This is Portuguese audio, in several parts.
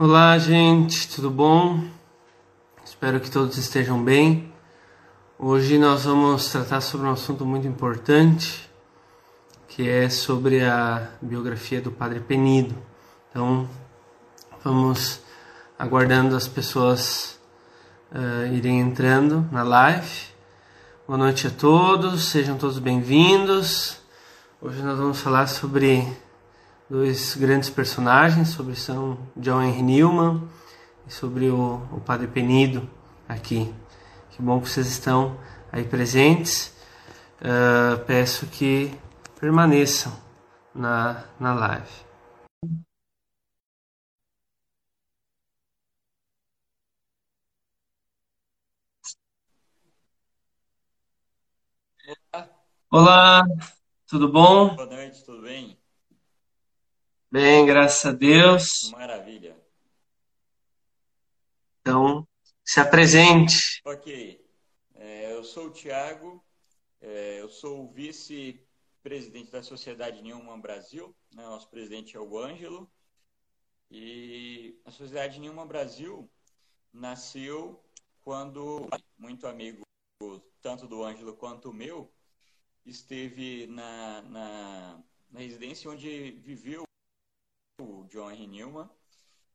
Olá, gente, tudo bom? Espero que todos estejam bem. Hoje nós vamos tratar sobre um assunto muito importante, que é sobre a biografia do Padre Penido. Então, vamos aguardando as pessoas uh, irem entrando na live. Boa noite a todos, sejam todos bem-vindos. Hoje nós vamos falar sobre dois grandes personagens, sobre São John Henry Newman e sobre o, o Padre Penido aqui. Que bom que vocês estão aí presentes. Uh, peço que permaneçam na, na live. Olá, tudo bom? Boa noite, tudo bem? Bem, graças a Deus. Maravilha. Então, se apresente. Ok. É, eu sou o Tiago, é, eu sou o vice-presidente da Sociedade Newman Brasil. Né? Nosso presidente é o Ângelo. E a Sociedade Newman Brasil nasceu quando muito amigo, tanto do Ângelo quanto o meu, esteve na, na, na residência onde viveu o John Henry Newman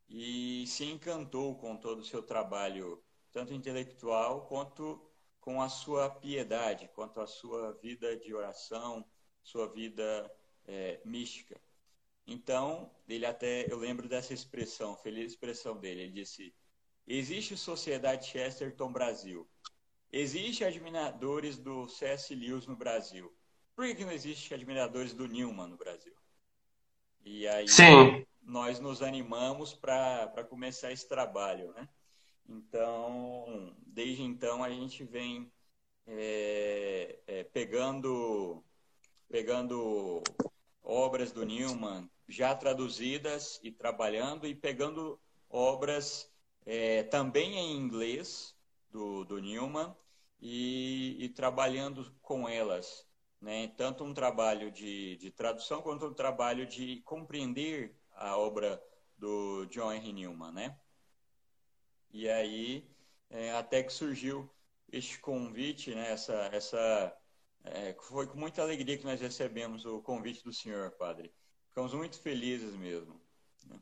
e se encantou com todo o seu trabalho, tanto intelectual quanto com a sua piedade, quanto a sua vida de oração, sua vida é, mística. Então, ele até, eu lembro dessa expressão, feliz expressão dele, ele disse, existe Sociedade Chesterton Brasil, existe admiradores do C.S. Lewis no Brasil, por que, não existe admiradores do Newman no Brasil? E aí Sim. nós nos animamos para começar esse trabalho, né? Então, desde então a gente vem é, é, pegando, pegando obras do Newman já traduzidas e trabalhando e pegando obras é, também em inglês do, do Newman e, e trabalhando com elas né? tanto um trabalho de, de tradução quanto um trabalho de compreender a obra do John Henry Newman, né? E aí, é, até que surgiu este convite, né? Essa, essa, é, foi com muita alegria que nós recebemos o convite do senhor, padre. Ficamos muito felizes mesmo. Né?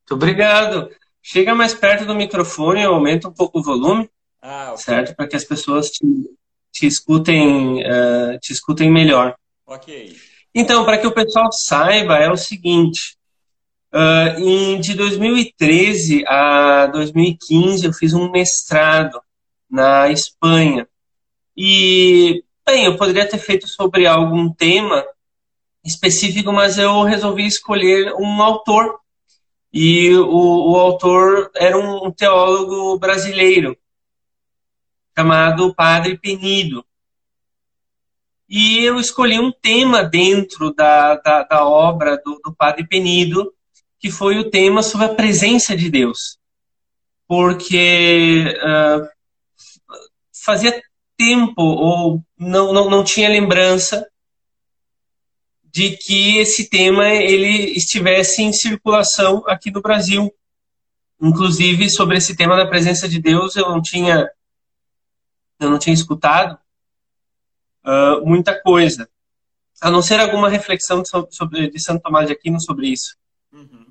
Muito obrigado. Chega mais perto do microfone, aumenta um pouco o volume, ah, certo? Para que as pessoas te, te escutem, uh, te escutem melhor. Ok. Então, para que o pessoal saiba, é o seguinte: uh, em, de 2013 a 2015, eu fiz um mestrado na Espanha. E, bem, eu poderia ter feito sobre algum tema específico, mas eu resolvi escolher um autor. E o, o autor era um teólogo brasileiro, chamado Padre Penido. E eu escolhi um tema dentro da, da, da obra do, do, Padre Penido, que foi o tema sobre a presença de Deus. Porque uh, fazia tempo, ou não, não, não tinha lembrança, de que esse tema ele estivesse em circulação aqui no Brasil. Inclusive, sobre esse tema da presença de Deus, eu não tinha eu não tinha escutado uh, muita coisa, a não ser alguma reflexão sobre, de Santo Tomás de Aquino sobre isso. Uhum.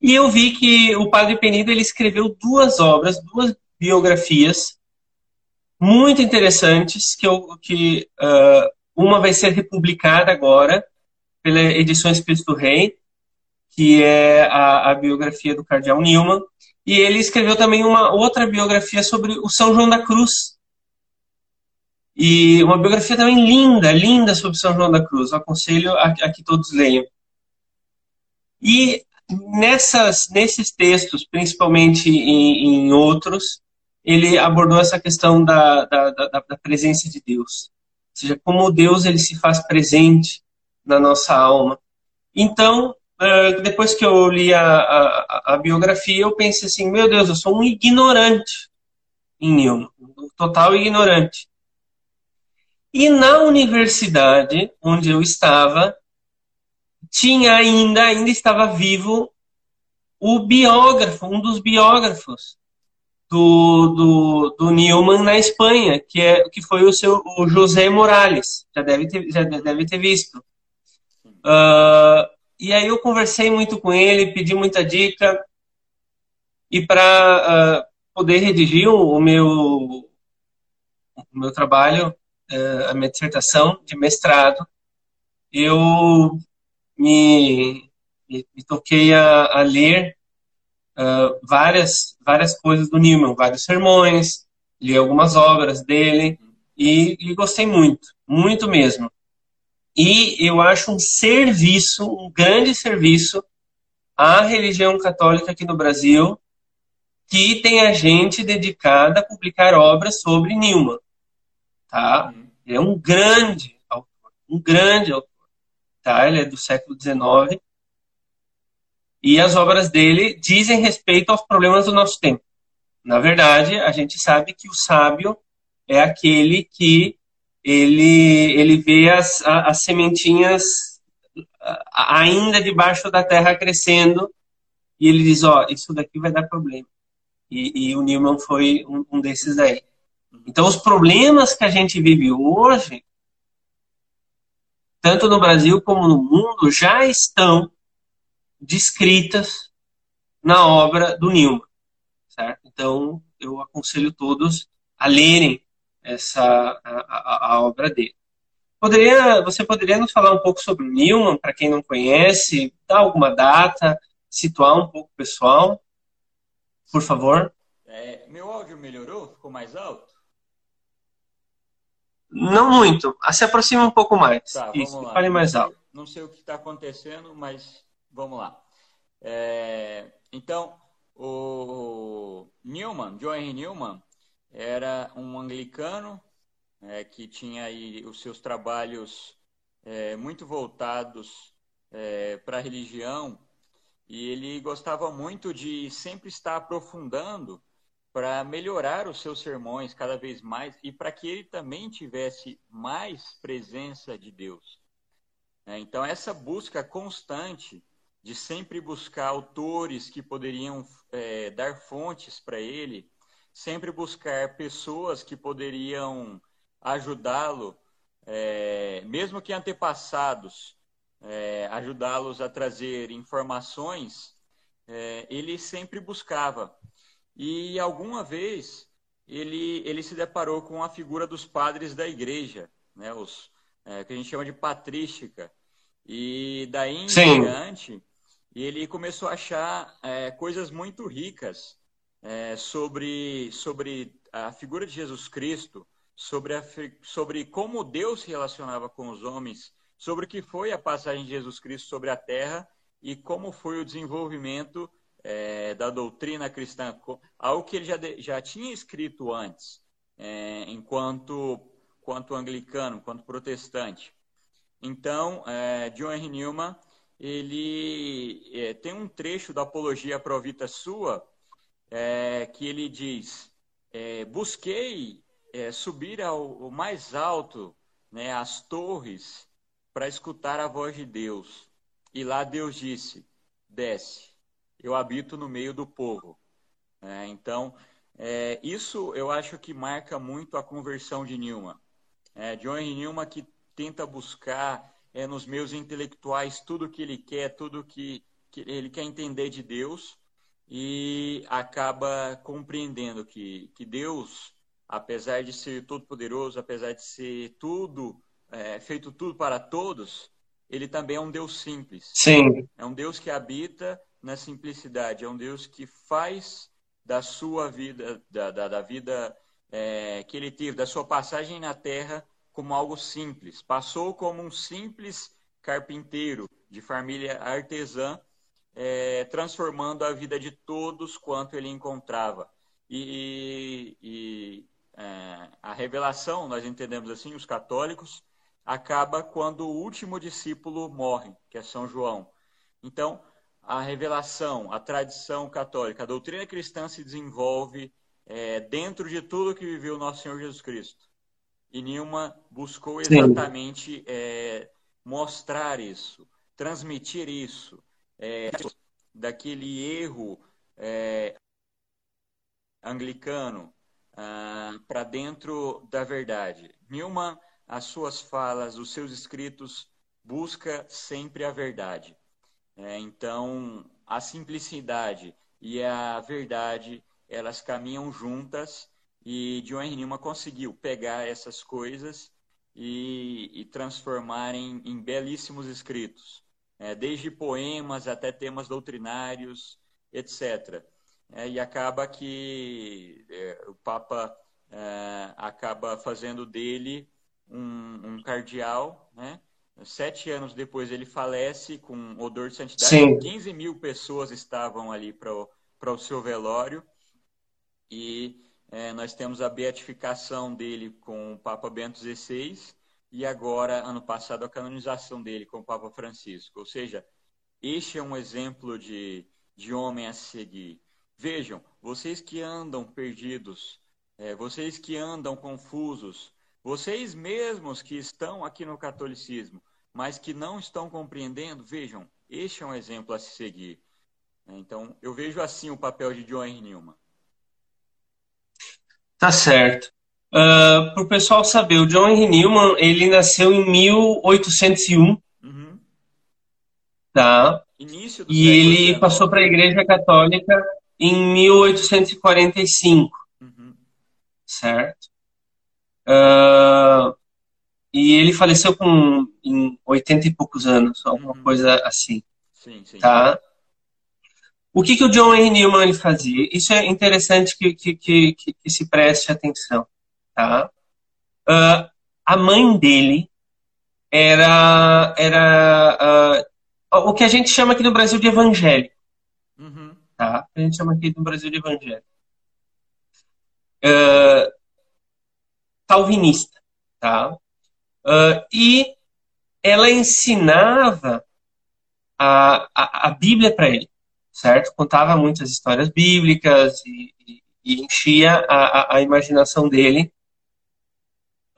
E eu vi que o Padre Penido ele escreveu duas obras, duas biografias muito interessantes que, eu, que uh, uma vai ser republicada agora pela Edições Cristo Rei, que é a, a, biografia do Cardeal Newman, e ele escreveu também uma outra biografia sobre o São João da Cruz, e uma biografia também linda, linda sobre São João da Cruz. Eu aconselho a, a que todos leiam. E nessas, nesses textos, principalmente em, em outros, ele abordou essa questão da, da, da, da, presença de Deus. Ou seja, como Deus ele se faz presente na nossa alma. Então, depois que eu li a, a, a biografia, eu pensei assim, meu Deus, eu sou um ignorante em Newman, um total ignorante. E na universidade onde eu estava, tinha ainda, ainda estava vivo o biógrafo, um dos biógrafos do, do, do Newman na Espanha, que, é, que foi o seu o José Morales. Já deve ter, já deve ter visto. Uh, e aí eu conversei muito com ele, pedi muita dica. E para uh, poder redigir o, meu, o meu trabalho, a minha dissertação de mestrado, eu me, me, me toquei a, a ler uh, várias, várias coisas do Newman, vários sermões, li algumas obras dele e, e gostei muito, muito mesmo. E eu acho um serviço, um grande serviço à religião católica aqui no Brasil, que tem a gente dedicada a publicar obras sobre Newman. Tá? Ele é um grande autor, um grande autor. Tá? Ele é do século XIX e as obras dele dizem respeito aos problemas do nosso tempo. Na verdade, a gente sabe que o sábio é aquele que ele, ele vê as, as sementinhas ainda debaixo da terra crescendo e ele diz, ó, oh, isso daqui vai dar problema. E, e o Newman foi um, um desses aí. Então, os problemas que a gente vive hoje, tanto no Brasil como no mundo, já estão descritas na obra do Newman. Certo? Então, eu aconselho todos a lerem essa, a, a, a obra dele. Poderia, você poderia nos falar um pouco sobre o Newman, para quem não conhece, dar alguma data, situar um pouco o pessoal, por favor? É, meu áudio melhorou? Ficou mais alto? Não muito. Se aproxima um pouco mais. Tá, Isso, lá. fale mais alto. Não sei o que está acontecendo, mas Vamos lá. É, então, o Newman, John Henry Newman, era um anglicano é, que tinha aí os seus trabalhos é, muito voltados é, para a religião e ele gostava muito de sempre estar aprofundando para melhorar os seus sermões cada vez mais e para que ele também tivesse mais presença de Deus. É, então, essa busca constante de sempre buscar autores que poderiam é, dar fontes para ele, sempre buscar pessoas que poderiam ajudá-lo, é, mesmo que antepassados, é, ajudá-los a trazer informações, é, ele sempre buscava. E alguma vez ele, ele se deparou com a figura dos padres da igreja, né, os, é, que a gente chama de patrística. E daí em Sim. diante, ele começou a achar é, coisas muito ricas é, sobre, sobre a figura de Jesus Cristo, sobre, a, sobre como Deus se relacionava com os homens, sobre o que foi a passagem de Jesus Cristo sobre a terra e como foi o desenvolvimento é, da doutrina cristã, algo que ele já, já tinha escrito antes, é, enquanto, enquanto anglicano, enquanto protestante. Então, é, John Henry Newman ele é, tem um trecho da Apologia Provita Sua é, que ele diz: é, Busquei subir ao, ao, mais alto, né, as torres, para escutar a voz de Deus. E lá Deus disse: Desce, eu habito no meio do povo. É, então, é, isso eu acho que marca muito a conversão de Newman. É, John Newman que tenta buscar é, nos meios intelectuais tudo que ele quer, tudo que, que ele quer entender de Deus e acaba compreendendo que, que Deus, apesar de ser todo-poderoso, apesar de ser tudo, é, feito tudo para todos, ele também é um Deus simples. Sim. É um Deus que habita na simplicidade, é um Deus que faz da sua vida, da, da, da vida é, que ele teve, da sua passagem na terra, como algo simples. Passou como um simples carpinteiro de família artesã, é, transformando a vida de todos quanto ele encontrava. E, e é, a revelação, nós entendemos assim, os católicos, acaba quando o último discípulo morre, que é São João. Então, a revelação, a tradição católica, a doutrina cristã se desenvolve é, dentro de tudo que viveu o nosso Senhor Jesus Cristo e Nilma buscou exatamente é, mostrar isso, transmitir isso, é, daquele erro é, anglicano ah, para dentro da verdade. Newman, as suas falas, os seus escritos, busca sempre a verdade. É, então, a simplicidade e a verdade, elas caminham juntas e John Newman conseguiu pegar essas coisas e, e transformar em, em, belíssimos escritos, é, desde poemas até temas doutrinários, etc. É, e acaba que é, o Papa é, acaba fazendo dele um, um cardeal, né? Sete anos depois ele falece com odor de santidade. Sim. 15 mil pessoas estavam ali para o seu velório. E é, nós temos a beatificação dele com o Papa Bento XVI e agora, ano passado, a canonização dele com o Papa Francisco. Ou seja, este é um exemplo de, de homem a seguir. Vejam, vocês que andam perdidos, é, vocês que andam confusos, vocês mesmos que estão aqui no catolicismo, mas que não estão compreendendo, vejam, este é um exemplo a se seguir. Então, eu vejo assim o papel de John Newman. Tá certo. Uh, ah, Para o pessoal saber, o John Henry Newman, ele nasceu em 1801. Uhum. Tá? Início do e ele passou para a Igreja Católica em 1845. Uhum. Certo? Uh, e ele faleceu com em 80 e poucos anos, alguma uhum. coisa assim. Sim, sim. Tá? O que, que o John Henry Newman fazia? Isso é interessante que, que, que, que se preste atenção. Tá? Uh, a mãe dele era, era uh, o que a gente chama aqui no Brasil de evangélico. Uhum. Tá? A gente chama aqui no Brasil de evangélico. Uh, calvinista. Tá? E ela ensinava a, a, a Bíblia para ele certo? Contava muitas histórias bíblicas e, e, e enchia a, a, a, imaginação dele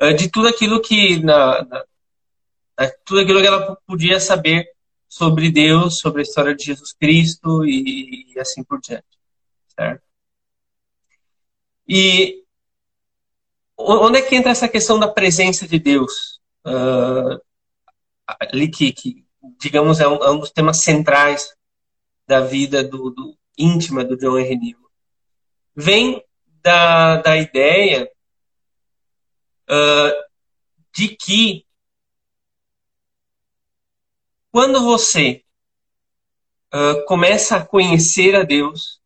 uh, de tudo aquilo que na, na, tudo aquilo que ela podia saber sobre Deus, sobre a história de Jesus Cristo e, e assim por diante, certo? E onde é que entra essa questão da presença de Deus? Uh, ali que, que digamos, é um, é um dos temas centrais da vida do, do íntima do John Henry Newman. Vem da, da ideia uh, de que quando você uh, começa a conhecer a Deus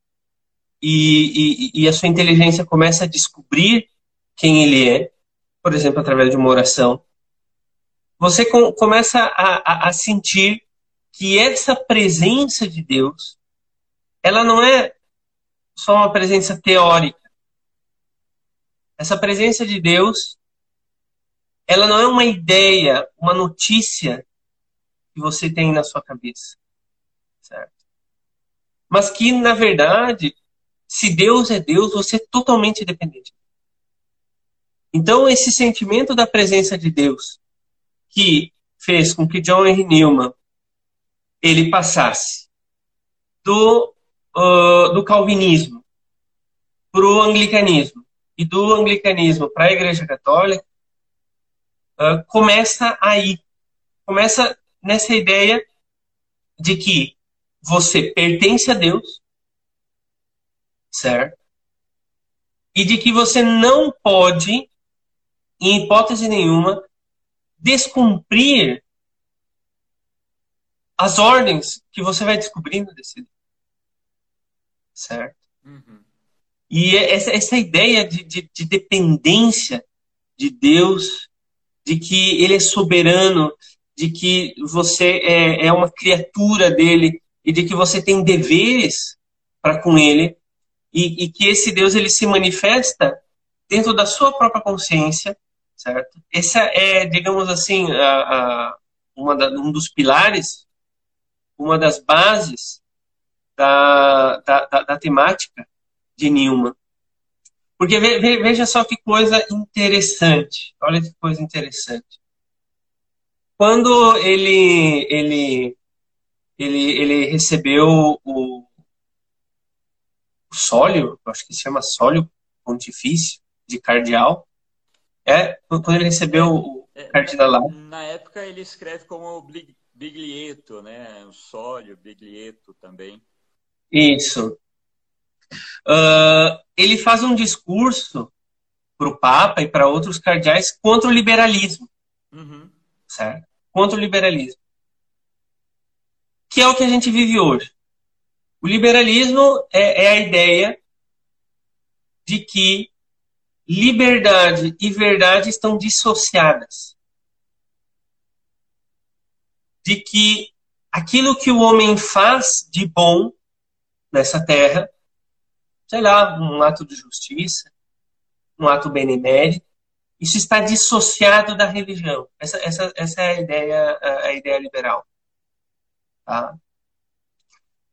e, e, e, a sua inteligência começa a descobrir quem Ele é, por exemplo, através de uma oração, você com, começa a, a, a sentir que essa presença de Deus, ela não é só uma presença teórica. Essa presença de Deus, ela não é uma ideia, uma notícia que você tem na sua cabeça. Certo? Mas que, na verdade, se Deus é Deus, você é totalmente dependente. Então, esse sentimento da presença de Deus, que fez com que John Henry Newman ele passasse do, uh, do calvinismo para o anglicanismo e do anglicanismo para a Igreja Católica, uh, começa aí. Começa nessa ideia de que você pertence a Deus, certo? E de que você não pode, em hipótese nenhuma, descumprir as ordens que você vai descobrindo desse certo? Uhum. E é essa, essa ideia de, de, de, dependência de Deus, de que Ele é soberano, de que você é, é uma criatura dele e de que você tem deveres para com Ele e, e, que esse Deus ele se manifesta dentro da sua própria consciência, certo? Essa é, digamos assim, a, a, uma da, um dos pilares uma das bases da, da, da, da temática de Newman. Porque ve, ve, veja só que coisa interessante. Olha que coisa interessante. Quando ele, ele ele, ele recebeu o sólio, acho que se chama sólio pontifício de cardeal. É, quando ele recebeu o é, cardinalado. Na época ele escreve como Biglieto, né? O sólio, Biglieto também. Isso. Uh, ele faz um discurso para o Papa e para outros cardeais contra o liberalismo. Uhum. Certo? Contra o liberalismo. Que é o que a gente vive hoje. O liberalismo é, é a ideia de que liberdade e verdade estão dissociadas. De que aquilo que o homem faz de bom nessa terra, sei lá, um ato de justiça, um ato benemérito, isso está dissociado da religião. Essa, essa, essa é a ideia, a ideia liberal. Tá?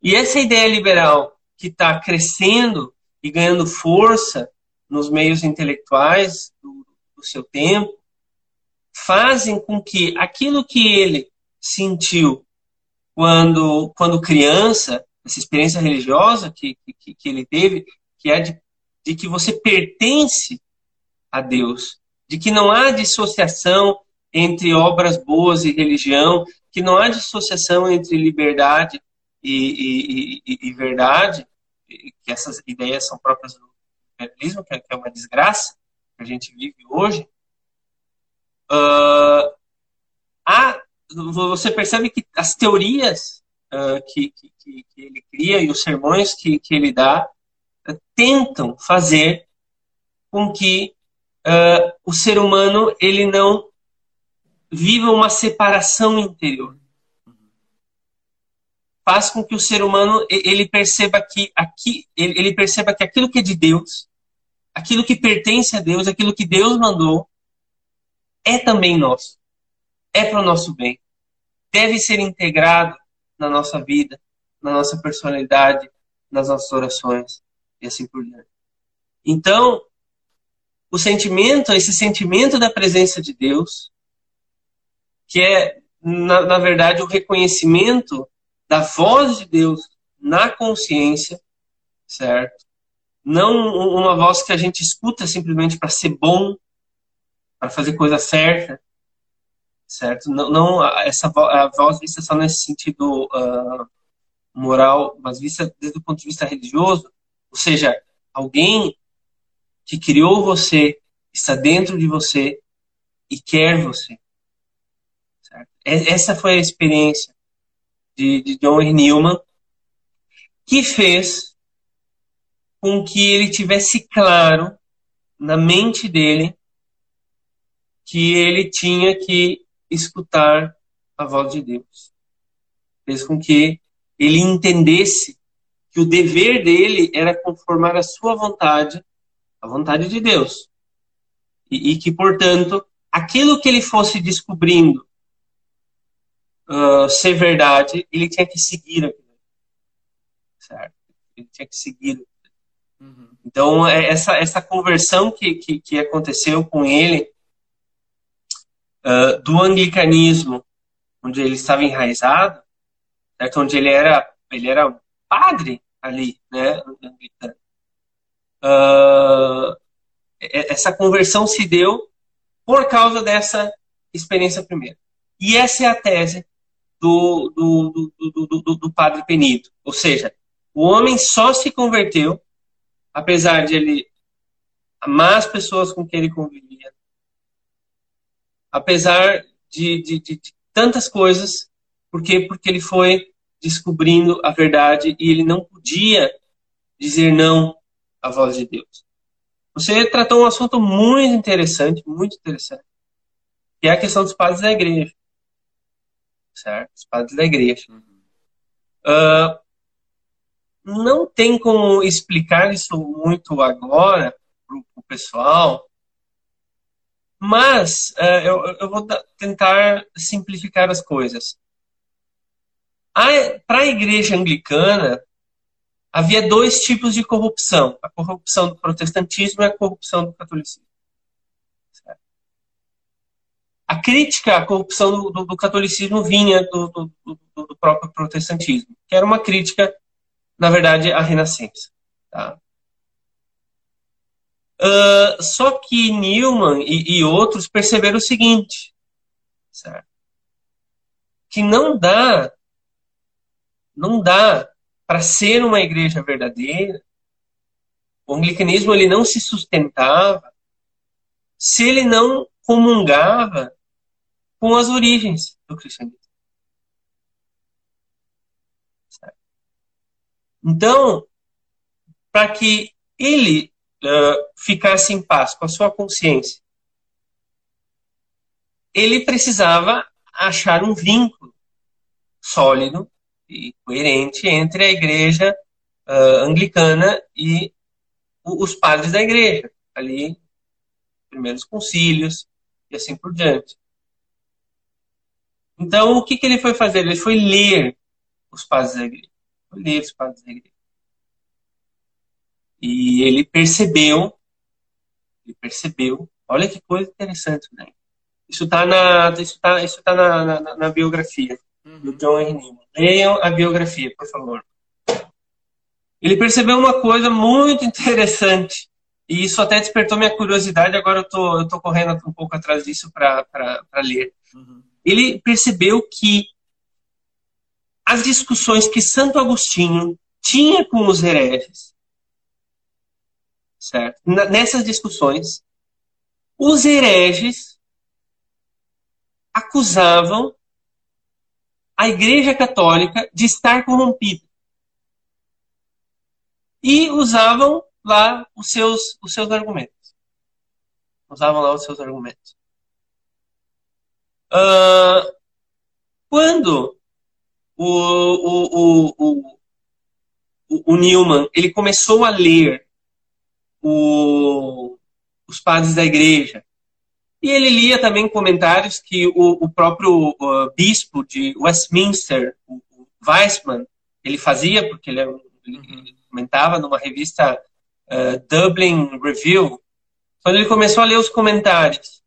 E essa ideia liberal que está crescendo e ganhando força nos meios intelectuais do, do seu tempo, fazem com que aquilo que ele sentiu quando, quando criança, essa experiência religiosa que, que, que ele teve, que é de, de que você pertence a Deus, de que não há dissociação entre obras boas e religião, que não há dissociação entre liberdade e, e, e, e verdade, que essas ideias são próprias do que é uma desgraça que a gente vive hoje, uh, há, você percebe que as teorias uh, que, que, que, ele cria e os sermões que, que ele dá uh, tentam fazer com que o ser humano ele não viva uma separação interior. Faz com que o ser humano ele perceba que aqui ele perceba que aquilo que é de Deus aquilo que pertence a Deus, aquilo que Deus mandou, é também nosso. É para o nosso bem. Deve ser integrado na nossa vida, na nossa personalidade, nas nossas orações e assim por diante. Então, o sentimento, esse sentimento da presença de Deus, que é, na, na verdade, o reconhecimento da voz de Deus na consciência, certo? Não uma voz que a gente escuta simplesmente para ser bom, para fazer coisa certa, certo? Não, não essa a voz vista só nesse sentido uh, moral, mas vista desde o ponto de vista religioso, ou seja, alguém que criou você está dentro de você e quer você. Certo? Essa foi a experiência de, de John. Newman que fez com que ele tivesse claro na mente dele que ele tinha que escutar a voz de Deus. Fez com que ele entendesse que o dever dele era conformar a sua vontade à vontade de Deus. E, e que, portanto, aquilo que ele fosse descobrindo uh, ser verdade, ele tinha que seguir aquilo. Certo? Ele tinha que seguir Uhum. Então, é, essa, essa conversão que, que, que aconteceu com ele, uh, do anglicanismo, onde ele estava enraizado, certo? onde ele era, ele era padre ali, né. Uh, essa conversão se deu por causa dessa experiência primeira. E essa é a tese do, do, do, do, do padre Penido. Ou seja, o homem só se converteu apesar de ele amar as pessoas com quem ele convivia, apesar de, de, de, de tantas coisas, porque porque ele foi descobrindo a verdade e ele não podia dizer não à voz de Deus. Você tratou um assunto muito interessante, muito interessante, que é a questão dos padres da igreja, certo? Os padres da igreja. Uh, não tem como explicar isso muito agora para o pessoal, mas uh, eu, eu, vou tentar simplificar as coisas. Para a igreja anglicana, havia dois tipos de corrupção: a corrupção do protestantismo e a corrupção do catolicismo. A crítica à corrupção do, do, do catolicismo vinha do, do próprio protestantismo, que era uma crítica, na verdade, à Renascença. Tá? Uh, só que Newman e, e, outros perceberam o seguinte, certo? que não dá, não dá para ser uma igreja verdadeira. O anglicanismo ele não se sustentava se ele não comungava com as origens do cristianismo. Então, para que ele uh, ficasse em paz com a sua consciência, ele precisava achar um vínculo sólido e coerente entre a igreja uh, anglicana e os padres da igreja, ali, primeiros concílios e assim por diante. Então, o que, que ele foi fazer? Ele foi ler os padres da igreja. Padres da igreja. E ele percebeu, ele percebeu, olha que coisa interessante, né? Isso está na, isso tá, isso tá na, na, na biografia uhum. do John. Newman. Leiam a biografia, por favor. Ele percebeu uma coisa muito interessante e isso até despertou minha curiosidade. Agora eu tô, eu tô correndo um pouco atrás disso para ler. Uhum. Ele percebeu que as discussões que Santo Agostinho tinha com os hereges certo? Nessas discussões, os hereges acusavam a Igreja Católica de estar corrompida. E usavam lá os seus, os seus argumentos. Usavam lá os seus argumentos. Uh, quando o, o, o, o, o Newman ele começou a ler o, os padres da igreja. E ele lia também comentários que o, o próprio uh, bispo de Westminster, o, o Weissman, ele fazia, porque ele, ele, uhum. ele comentava numa revista uh, Dublin Review, quando ele começou a ler os comentários,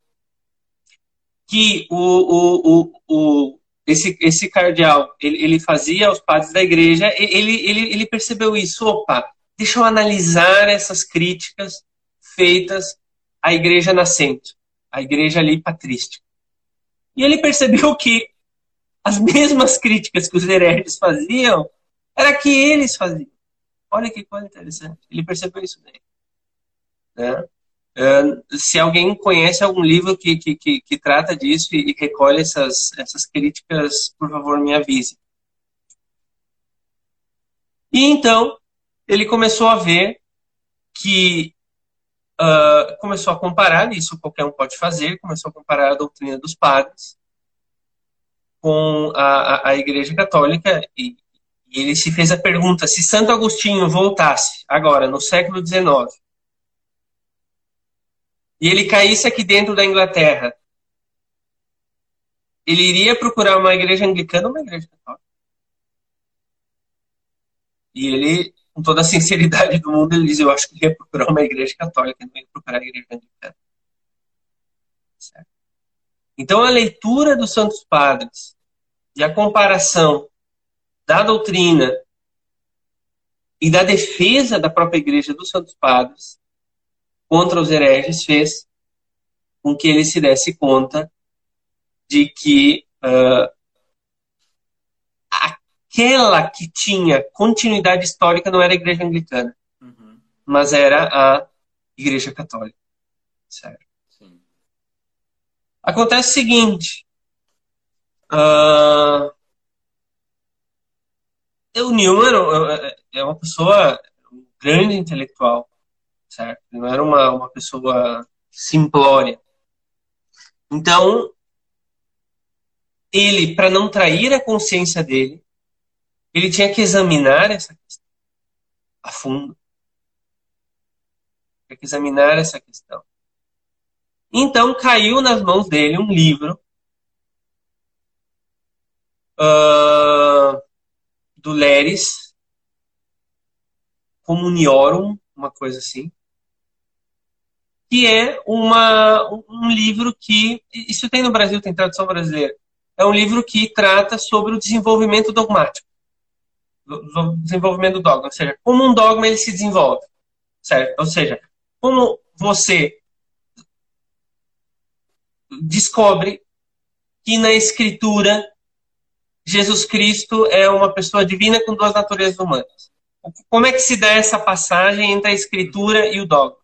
que o, o, o, o esse, esse cardeal ele, ele fazia aos padres da igreja, ele, ele, ele percebeu isso. Opa, deixa eu analisar essas críticas feitas à igreja nascente, à igreja ali patrística. E ele percebeu que as mesmas críticas que os hereges faziam, era que eles faziam. Olha que coisa interessante. Ele percebeu isso daí. Né? Se alguém conhece algum livro que, que, que, que trata disso e, e, recolhe essas, essas críticas, por favor, me avise. E então, ele começou a ver que uh, começou a comparar, isso qualquer um pode fazer, começou a comparar a doutrina dos padres com a, a, a Igreja Católica e, e, ele se fez a pergunta se Santo Agostinho voltasse agora no século XIX e ele caísse aqui dentro da Inglaterra, ele iria procurar uma igreja anglicana ou uma igreja católica? E ele com toda a sinceridade do mundo, ele diz: Eu acho que ia procurar uma igreja católica, não ia procurar a igreja anglicana. Certo? Então, a leitura dos Santos Padres e a comparação da doutrina e da defesa da própria igreja dos Santos Padres contra os hereges fez com que ele se desse conta de que uh, aquela que tinha continuidade histórica não era a igreja anglicana, uhum. mas era a igreja católica. Certo? Sim. Acontece o seguinte. Uh, o Newman é uma pessoa um grande intelectual, certo? Não era uma, uma pessoa simplória. Então, ele, para não trair a consciência dele, ele tinha que examinar essa questão a fundo. Tinha que examinar essa questão. Então caiu nas mãos dele um livro uh, do Leres, Comuniorum, uma coisa assim, que é uma, um livro que. Isso tem no Brasil, tem tradução brasileira. é um livro que trata sobre o desenvolvimento dogmático, o desenvolvimento do dogma, ou seja, como um dogma ele se desenvolve, certo? Ou seja, como você descobre que na Escritura Jesus Cristo é uma pessoa divina com duas naturezas humanas. Como é que se dá essa passagem entre a Escritura e o dogma?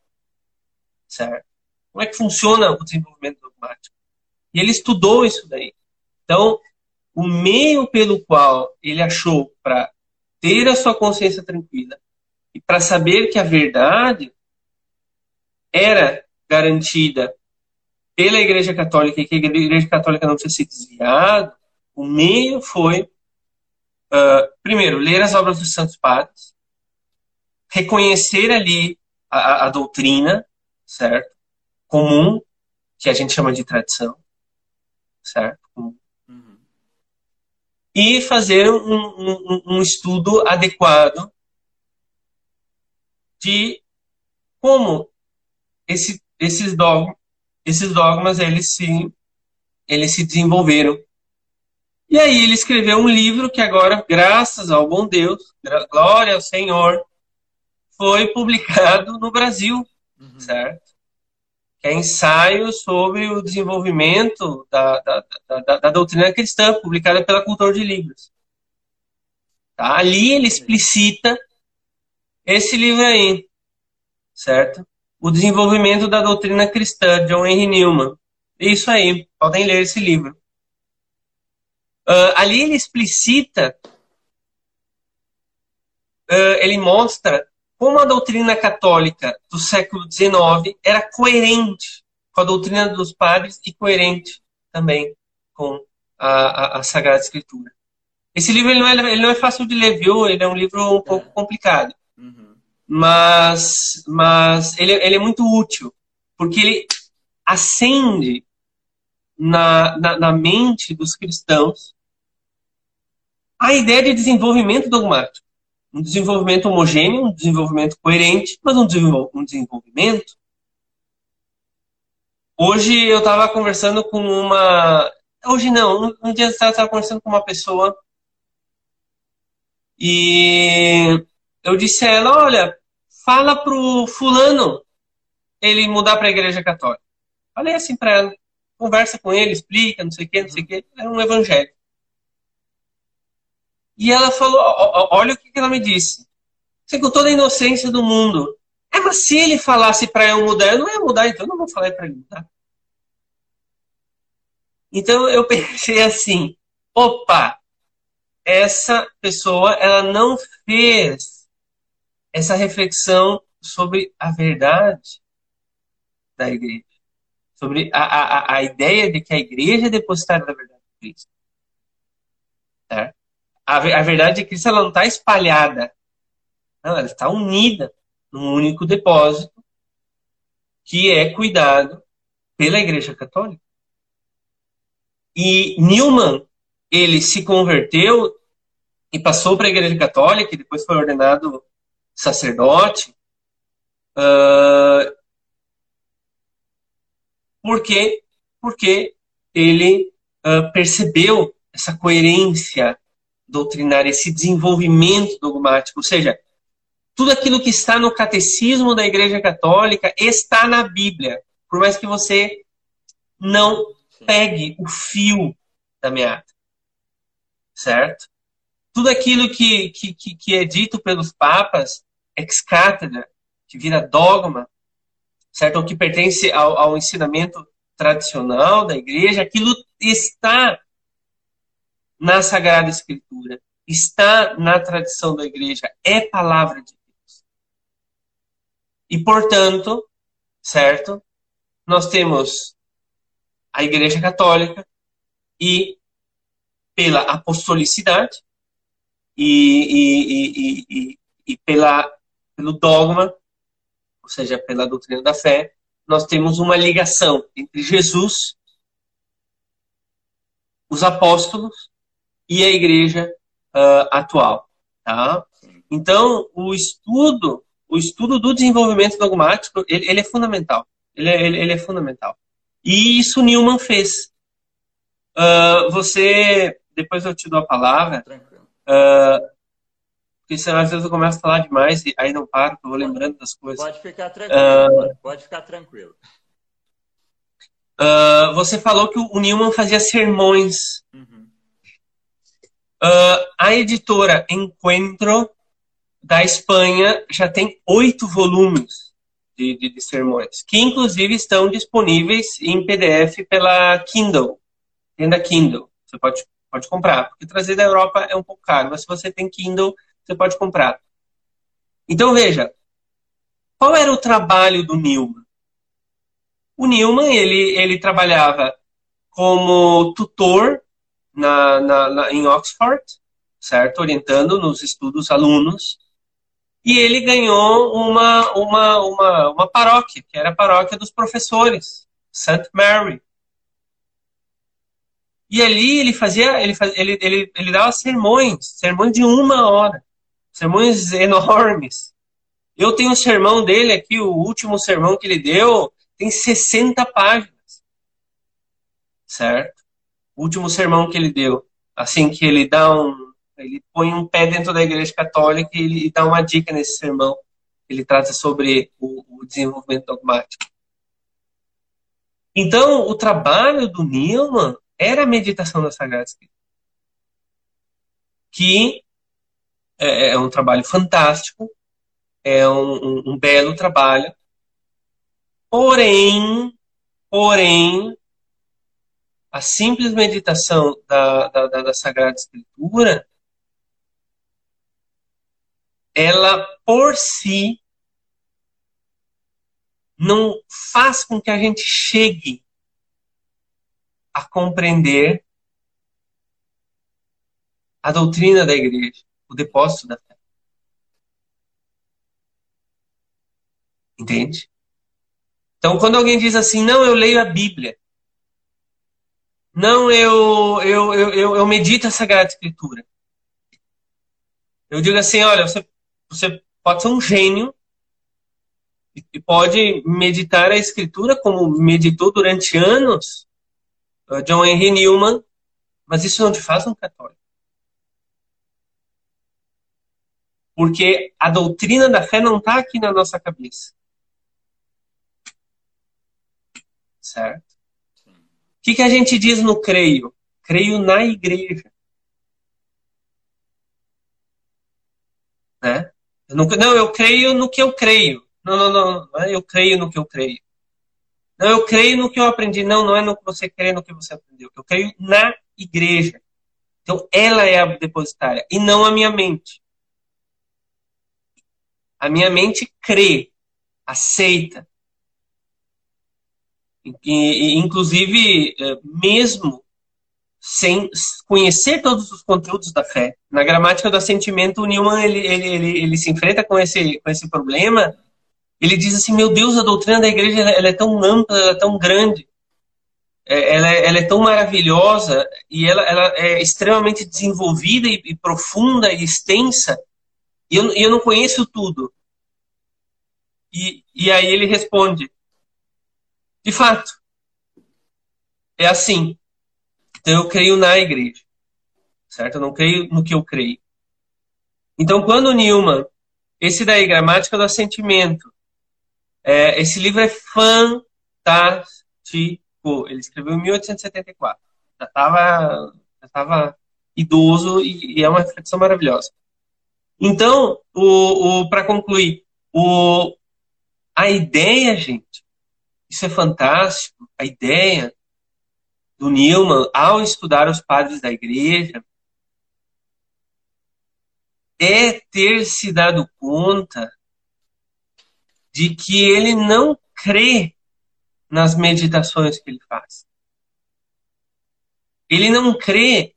Certo? Como é que funciona o desenvolvimento dogmático? E ele estudou isso daí. Então, o meio pelo qual ele achou para ter a sua consciência tranquila e para saber que a verdade era garantida pela Igreja Católica e que a Igreja Católica não tinha se desviado, o meio foi, uh, primeiro, ler as obras dos Santos Padres, reconhecer ali a, a doutrina, certo? Comum, que a gente chama de tradição, certo? Uhum. E fazer um, um, um estudo adequado de como esse, esses, dogmas, esses dogmas eles se, eles se desenvolveram. E aí ele escreveu um livro que agora, graças ao bom Deus, glória ao Senhor, foi publicado no Brasil, uhum. certo? Que é ensaio sobre o desenvolvimento da, da, da, da doutrina cristã, publicada pela Cultura de Livros. Tá? Ali ele explicita esse livro aí, certo? O desenvolvimento da doutrina cristã, John Henry Newman. Isso aí, podem ler esse livro. Uh, ali ele explicita, uh, ele mostra como a doutrina católica do século XIX era coerente com a doutrina dos padres e coerente também com a, a, a Sagrada Escritura. Esse livro ele não, é, ele não, é, fácil de ler, viu? Ele é um livro um pouco é. complicado mas, mas ele, ele é muito útil, porque ele acende na, na, na, mente dos cristãos a ideia de desenvolvimento dogmático. Um desenvolvimento homogêneo, um desenvolvimento coerente, mas um, desenvolvimento. Hoje eu estava conversando com uma. Hoje não, um, dia eu estava conversando com uma pessoa e eu disse a ela: olha, fala pro fulano ele mudar para a igreja católica. Falei assim para ela, conversa com ele, explica, não sei o que, não sei o que. É um evangelho. E ela falou, olha o que ela me disse. Você com toda a inocência do mundo. É, mas se ele falasse para eu mudar, eu não ia mudar, então eu não vou falar para ele mudar. Então eu pensei assim, opa, essa pessoa ela não fez essa reflexão sobre a verdade da igreja, sobre a, a, a ideia de que a igreja é depositária da verdade de Cristo. Tá? A, a verdade de Cristo ela não está espalhada, não, ela está unida num único depósito que é cuidado pela Igreja Católica. E Newman, ele se converteu e passou para a Igreja Católica, e depois foi ordenado sacerdote, uh, porque, porque ele uh, percebeu essa coerência doutrinária, esse desenvolvimento dogmático, ou seja, tudo aquilo que está no catecismo da Igreja Católica está na Bíblia, por mais que você não pegue o fio da meada, certo? Tudo aquilo que, que, que é dito pelos papas ex cátedra, que vira dogma, certo? Ou que pertence ao, ao ensinamento tradicional da igreja, aquilo está na Sagrada Escritura, está na tradição da igreja, é palavra de Deus. E, portanto, certo? Nós temos a Igreja Católica e, pela apostolicidade e, e, e, e pela pelo dogma, ou seja, pela doutrina da fé, nós temos uma ligação entre Jesus, os apóstolos e a igreja uh, atual. Tá? Então, o estudo, o estudo do desenvolvimento dogmático, ele, ele é fundamental. Ele é, ele, ele é fundamental. E isso Newman fez. Uh, você, depois eu te dou a palavra. Tranquilo. Uh, porque senão às vezes eu começo a falar demais e aí não paro, eu vou lembrando das coisas. Pode ficar tranquilo. Uh, pode ficar tranquilo. Uh, você falou que o Newman fazia sermões. Uhum. Uh, a editora Encuentro, da Espanha, já tem oito volumes de, de, de, sermões, que inclusive estão disponíveis em PDF pela Kindle, tenda Kindle. Você pode, pode comprar, porque trazer da Europa é um pouco caro, mas se você tem Kindle, você pode comprar. Então veja, qual era o trabalho do Newman? O Newman, ele, ele trabalhava como tutor na, na, na, em Oxford, certo? Orientando nos estudos alunos. E ele ganhou uma, uma, uma, uma paróquia, que era a paróquia dos professores, St. Mary. E ali ele fazia, ele, fazia, ele, ele, ele dava sermões, sermões de uma hora, sermões enormes. Eu tenho um sermão dele aqui, o último sermão que ele deu, tem 60 páginas. Certo? Último sermão que ele deu. Assim que ele dá um. Ele põe um pé dentro da igreja católica e ele dá uma dica nesse sermão. Ele trata sobre o, o desenvolvimento dogmático. Então, o trabalho do Newman era a meditação da Sagrada Escritura. Que é, é um trabalho fantástico, é um, um, um belo trabalho, Porém, porém, a simples meditação da, da, da Sagrada Escritura, ela por si não faz com que a gente chegue a compreender a doutrina da igreja, o depósito da fé. Entende? Então, quando alguém diz assim, não, eu leio a Bíblia, não, eu, eu, eu, eu, medito a Sagrada Escritura. Eu digo assim, olha, você, você pode ser um gênio e pode meditar a Escritura como meditou durante anos uh, John Henry Newman, mas isso não te faz um católico. Porque a doutrina da fé não está aqui na nossa cabeça. certo? O que, que a gente diz no creio? Creio na igreja. Né? Eu não, não, eu creio no que eu creio. Não, não, não, não é eu creio no que eu creio. Não, eu creio no que eu aprendi. Não, não é no que você crê, no que você aprendeu. Eu creio na igreja. Então, ela é a depositária e não a minha mente. A minha mente crê, aceita, inclusive, é, mesmo sem conhecer todos os conteúdos da fé. Na gramática do assentimento, o Newman ele, ele, ele, ele se enfrenta com esse, com esse problema. Ele diz assim: Meu Deus, a doutrina da igreja ela, ela é tão ampla, ela é tão grande, é, ela, é, ela é tão maravilhosa e ela, ela é extremamente desenvolvida e, e profunda e extensa. E eu, eu não conheço tudo. E, e aí ele responde: de fato, é assim. Então eu creio na igreja, certo? Eu não creio no que eu creio. Então, quando Newman, esse daí, Gramática do Assentimento, é, esse livro é fantástico. Ele escreveu em 1874. Já estava já idoso e, e, é uma reflexão maravilhosa. Então, o, o para concluir, o, a ideia, gente, isso é fantástico. A ideia do Newman, ao estudar os padres da igreja, é ter se dado conta de que ele não crê nas meditações que ele faz. Ele não crê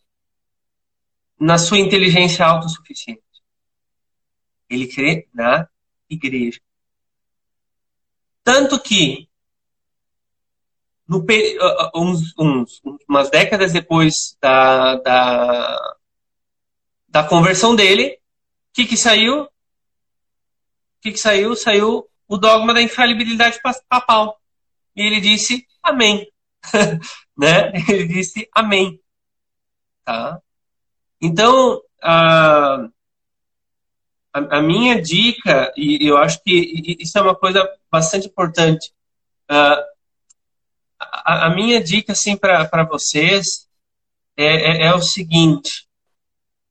na sua inteligência autossuficiente. Ele crê na igreja. Tanto que no, uns, uns, umas décadas depois da, da, da conversão dele, o que, que saiu? O que, que saiu? Saiu o dogma da infalibilidade papal. E ele disse amém. né? Ele disse amém. Tá? Então, a, a, a, minha dica, e eu acho que isso é uma coisa bastante importante, uh, a, a, minha dica assim, para vocês é, é, é o seguinte: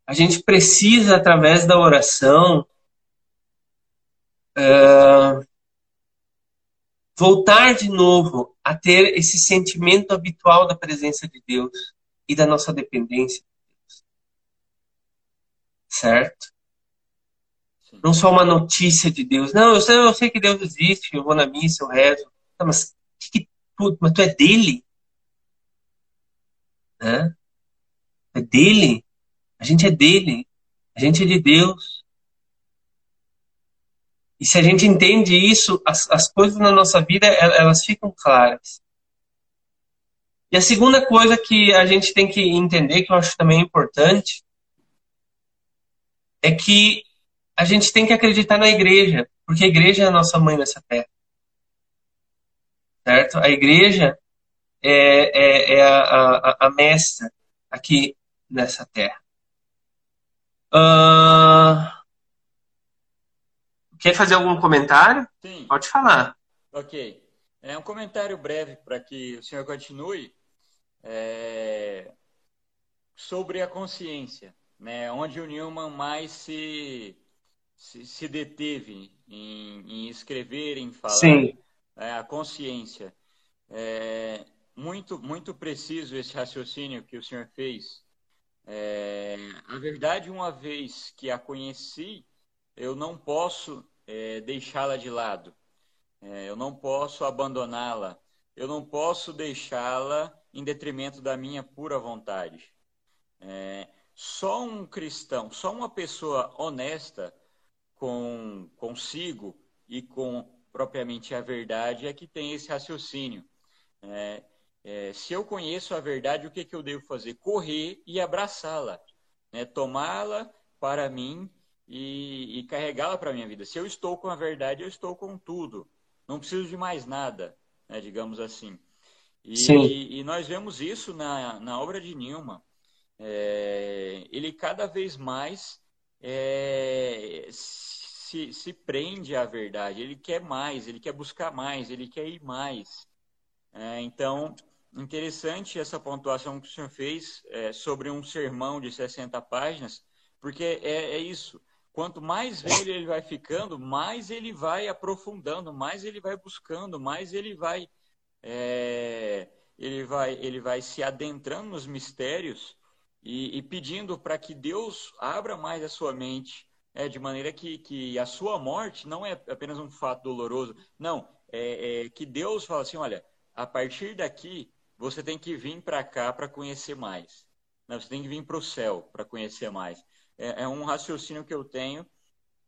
a gente precisa, através da oração, uh, voltar de novo a ter esse sentimento habitual da presença de Deus e da nossa dependência de Deus. Certo? Sim. Não só uma notícia de Deus. Não, eu sei, eu sei que Deus existe, eu vou na missa, eu rezo. Mas, que, que, tu, mas tu é dele? Né? É dele? A gente é dele. A gente é de Deus. E se a gente entende isso, as, as coisas na nossa vida, elas ficam claras. E a segunda coisa que a gente tem que entender, que eu acho também importante, é que a gente tem que acreditar na igreja, porque a igreja é a nossa mãe nessa terra. Certo? A igreja é, é, é a, a, a mestra aqui nessa terra. Uh... Quer fazer algum comentário? Sim. Pode falar. Ok. É um comentário breve para que o senhor continue é... sobre a consciência, né? onde o Newman mais se, se, se deteve em, em, escrever, em falar. Sim. É, a consciência. É muito, muito preciso esse raciocínio que o senhor fez é, a verdade, uma vez que a conheci, eu não posso é, deixá-la de lado. É, eu não posso abandoná-la. Eu não posso deixá-la em detrimento da minha pura vontade. É, só um cristão, só uma pessoa honesta com consigo e com propriamente a verdade é que tem esse raciocínio. É, é, se eu conheço a verdade, o que, que eu devo fazer? Correr e abraçá-la, né? tomá-la para mim e, e carregá-la para a minha vida. Se eu estou com a verdade, eu estou com tudo. Não preciso de mais nada, né? digamos assim. E, e, e, nós vemos isso na, na obra de Newman. É, ele cada vez mais é, se, se prende à verdade. Ele quer mais, ele quer buscar mais, ele quer ir mais. É, então, interessante essa pontuação que o senhor fez é, sobre um sermão de 60 páginas, porque é, é, isso. Quanto mais velho ele vai ficando, mais ele vai aprofundando, mais ele vai buscando, mais ele vai, é, ele vai, ele vai se adentrando nos mistérios e, e pedindo para que Deus abra mais a sua mente, é, de maneira que, que a sua morte não é apenas um fato doloroso, não, é, é que Deus fala assim, olha, a partir daqui você tem que vir para cá para conhecer mais. Né? Você tem que vir para o céu para conhecer mais. É, é, um raciocínio que eu tenho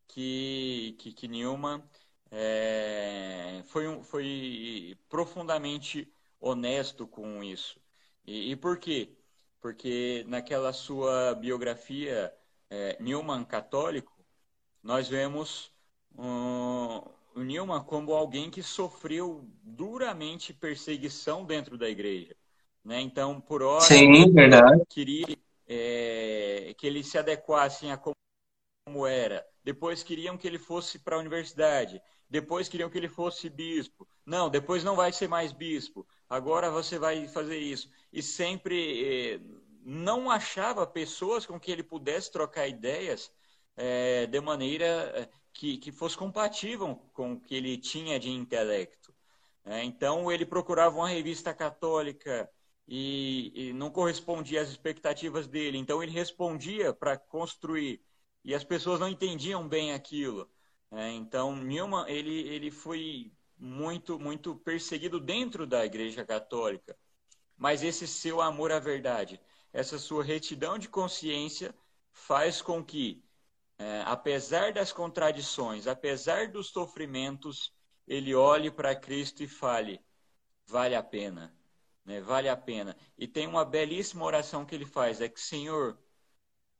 que, que, que Newman é, foi, um, foi profundamente honesto com isso. E, e, por quê? Porque naquela sua biografia é, Newman católico, nós vemos um, o Newman como alguém que sofreu duramente perseguição dentro da igreja. Né? Então, por hora, Sim, queria é, que ele se adequasse a como, como era. Depois queriam que ele fosse para a universidade. Depois queriam que ele fosse bispo. Não, depois não vai ser mais bispo. Agora você vai fazer isso. E sempre é, não achava pessoas com que ele pudesse trocar ideias é, de maneira é, que, que fosse compatível com o que ele tinha de intelecto. É, então, ele procurava uma revista católica e, e, não correspondia às expectativas dele. Então, ele respondia para construir. E as pessoas não entendiam bem aquilo. É, então, Newman, ele, ele foi muito, muito perseguido dentro da Igreja Católica. Mas esse seu amor à verdade, essa sua retidão de consciência, faz com que é, apesar das contradições, apesar dos sofrimentos, ele olhe para Cristo e fale: vale a pena, né? vale a pena. E tem uma belíssima oração que ele faz: é que, Senhor,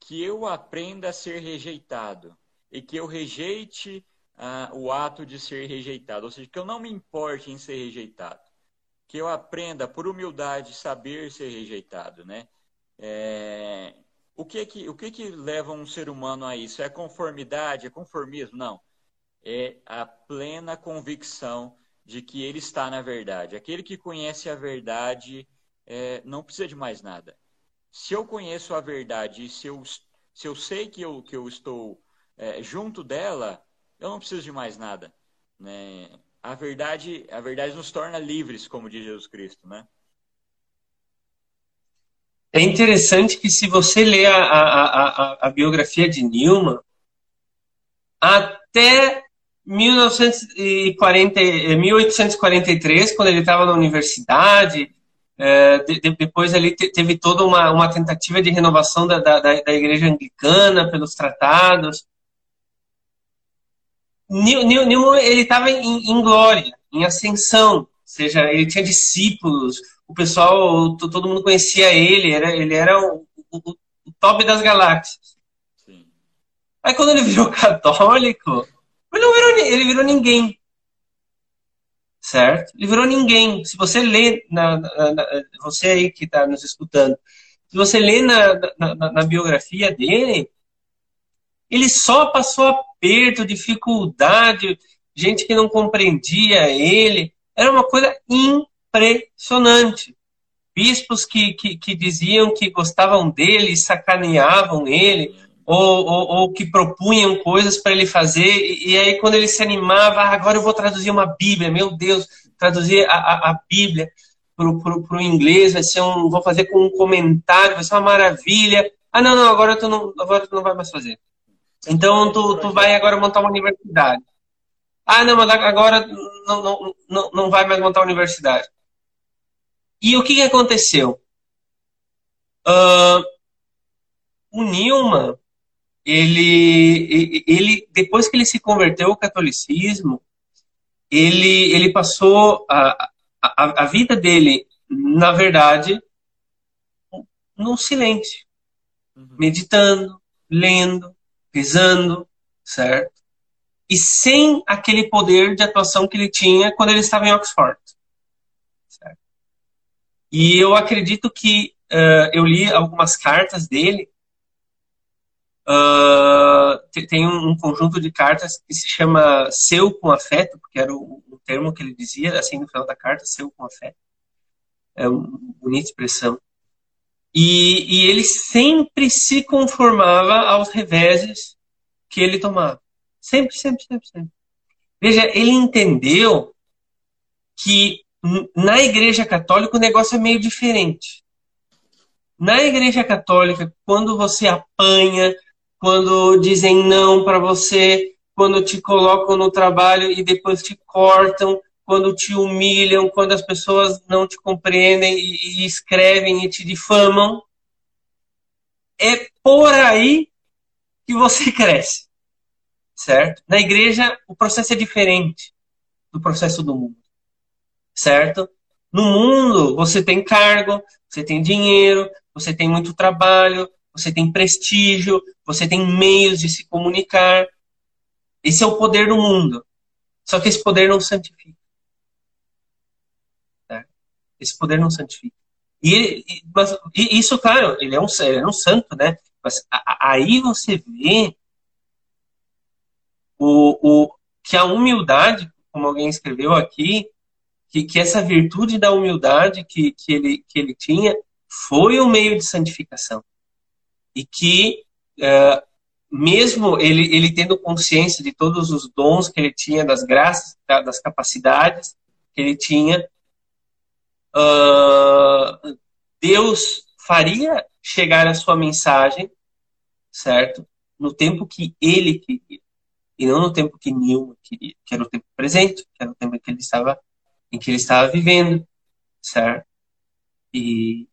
que eu aprenda a ser rejeitado e que eu rejeite ah, o ato de ser rejeitado, ou seja, que eu não me importe em ser rejeitado. que eu aprenda por humildade saber ser rejeitado, né? É, o que que o que que leva um ser humano a isso? É conformidade, é conformismo? Não. É a plena convicção de que ele está na verdade. Aquele que conhece a verdade é, não precisa de mais nada. Se eu conheço a verdade e se eu, se eu sei que eu, que eu estou é, junto dela, eu não preciso de mais nada. Né? A verdade, a verdade nos torna livres, como diz Jesus Cristo, né? É interessante que se você ler a, a, a, a biografia de Newman, até 1940, 1843, quando ele estava na universidade, é, de, depois ali teve toda uma, uma tentativa de renovação da, da, da igreja anglicana pelos tratados. Newman ele estava em, em, glória, em ascensão, ou seja, ele tinha discípulos, o pessoal, todo mundo conhecia ele, era, ele era o, o, o top das galáxias. Sim. Aí quando ele virou católico, ele, não virou, ele virou ninguém. Certo? Ele virou ninguém. Se você lê, na, na, na você aí que está nos escutando, se você lê na, na biografia dele, ele só passou aperto, dificuldade, gente que não compreendia ele. Era uma coisa impressionante. Bispos que, que, que diziam que gostavam dele e sacaneavam ele, ou, ou, ou que propunham coisas para ele fazer, e, aí quando ele se animava, ah, agora eu vou traduzir uma Bíblia, meu Deus, traduzir a, a, a Bíblia para o inglês, vai ser um, vou fazer com um comentário, vai ser uma maravilha. Ah, não, não, agora tu não, agora tu não vai mais fazer. Então tu, tu vai agora montar uma universidade. Ah, não, mas agora não, não, não, não vai mais montar uma universidade. E o que, que aconteceu? Uh, o Newman, ele, ele, depois que ele se converteu ao catolicismo, ele, ele passou a, a, a vida dele, na verdade, no silêncio, uhum. meditando, lendo, rezando, certo? E sem aquele poder de atuação que ele tinha quando ele estava em Oxford. E eu acredito que uh, eu li algumas cartas dele. Uh, tem um, um, conjunto de cartas que se chama Seu com Afeto, porque era o, o, termo que ele dizia, assim, no final da carta, Seu com Afeto. É uma bonita expressão. E, e ele sempre se conformava aos reveses que ele tomava. Sempre, sempre, sempre, sempre. Veja, ele entendeu que na Igreja Católica o negócio é meio diferente. Na Igreja Católica, quando você apanha, quando dizem não para você, quando te colocam no trabalho e depois te cortam, quando te humilham, quando as pessoas não te compreendem e, e escrevem e te difamam. É por aí que você cresce, certo? Na igreja, o processo é diferente do processo do mundo, certo? No mundo, você tem cargo, você tem dinheiro, você tem muito trabalho, você tem prestígio, você tem meios de se comunicar. Esse é o poder do mundo. Só que esse poder não santifica. Esse poder não santifica. E, mas, e isso, claro, ele é um, ele é um santo, né? Mas a, aí você vê o, o, que a humildade, como alguém escreveu aqui, que, que essa virtude da humildade que, que, ele, que ele tinha foi um meio de santificação. E que, uh, mesmo ele, ele tendo consciência de todos os dons que ele tinha, das graças, das capacidades que ele tinha, uh, Deus faria chegar a sua mensagem, certo? No tempo que ele queria. E não no tempo que Newman queria, que era o tempo presente, que era o tempo em que ele estava, em que ele estava vivendo, certo? E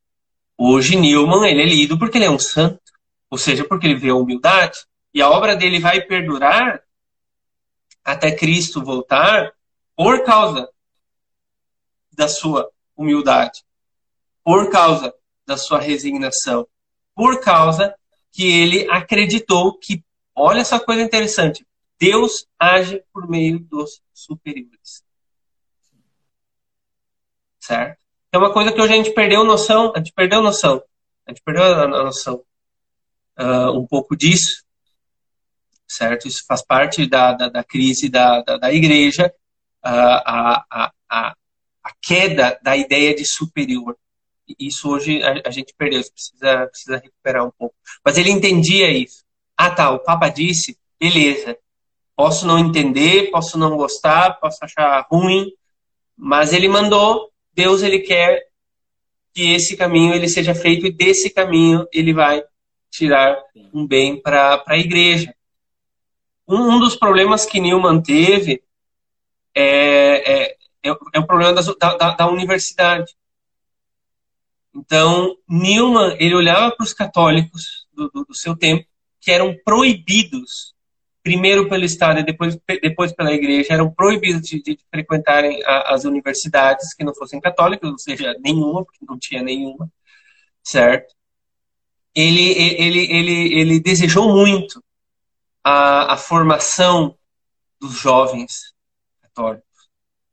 hoje Newman, ele é lido porque ele é um santo, ou seja, porque ele vê a humildade, e a obra dele vai perdurar até Cristo voltar por causa da sua humildade, por causa da sua resignação, por causa que ele acreditou que, olha essa coisa interessante, Deus age por meio dos superiores. Certo? É uma coisa que hoje a gente perdeu noção, a gente perdeu noção, a gente perdeu a, noção uh, um pouco disso, certo? Isso faz parte da, da, da crise da, da, da igreja, uh, a, a, a, a queda da ideia de superior. Isso hoje a, a gente perdeu, precisa, precisa recuperar um pouco. Mas ele entendia isso. Ah, tá, o Papa disse, beleza, posso não entender, posso não gostar, posso achar ruim, mas ele mandou, Deus ele quer que esse caminho ele seja feito e desse caminho ele vai tirar um bem para a igreja. Um, um, dos problemas que Newman teve é, é, é, é o problema da, da, da, universidade. Então, Newman ele olhava para os católicos do, do, do seu tempo que eram proibidos, primeiro pelo Estado e depois, depois pela Igreja, eram proibidos de, de frequentarem a, as universidades que não fossem católicas, ou seja, nenhuma, porque não tinha nenhuma, certo? Ele, ele, ele, ele desejou muito a, a formação dos jovens católicos,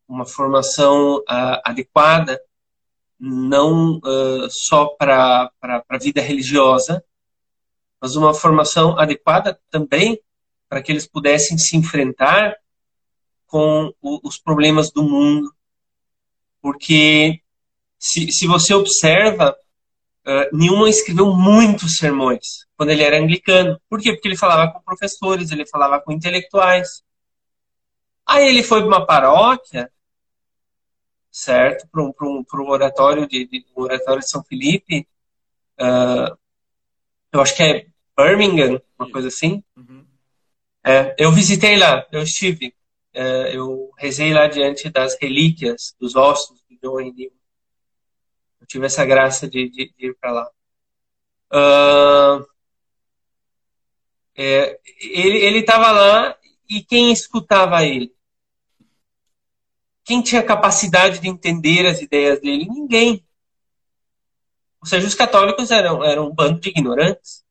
uma formação adequada, não uh, só para a vida religiosa, mas uma formação adequada também para que eles pudessem se enfrentar com o, os problemas do mundo. Porque, se, se você observa, uh, Newman escreveu muitos sermões quando ele era anglicano. Por quê? Porque ele falava com professores, ele falava com intelectuais. Aí ele foi para uma paróquia, certo? Para um, um, um oratório de, de, um oratório de São Felipe, uh, eu acho que é Birmingham, uma coisa assim. Uhum. É, eu visitei lá, eu estive. É, eu rezei lá diante das relíquias, dos ossos de John Henry. Eu tive essa graça de, de, de ir para lá. Uh, é, ele estava lá e quem escutava ele? Quem tinha capacidade de entender as ideias dele? Ninguém. Ou seja, os católicos eram, eram um bando de ignorantes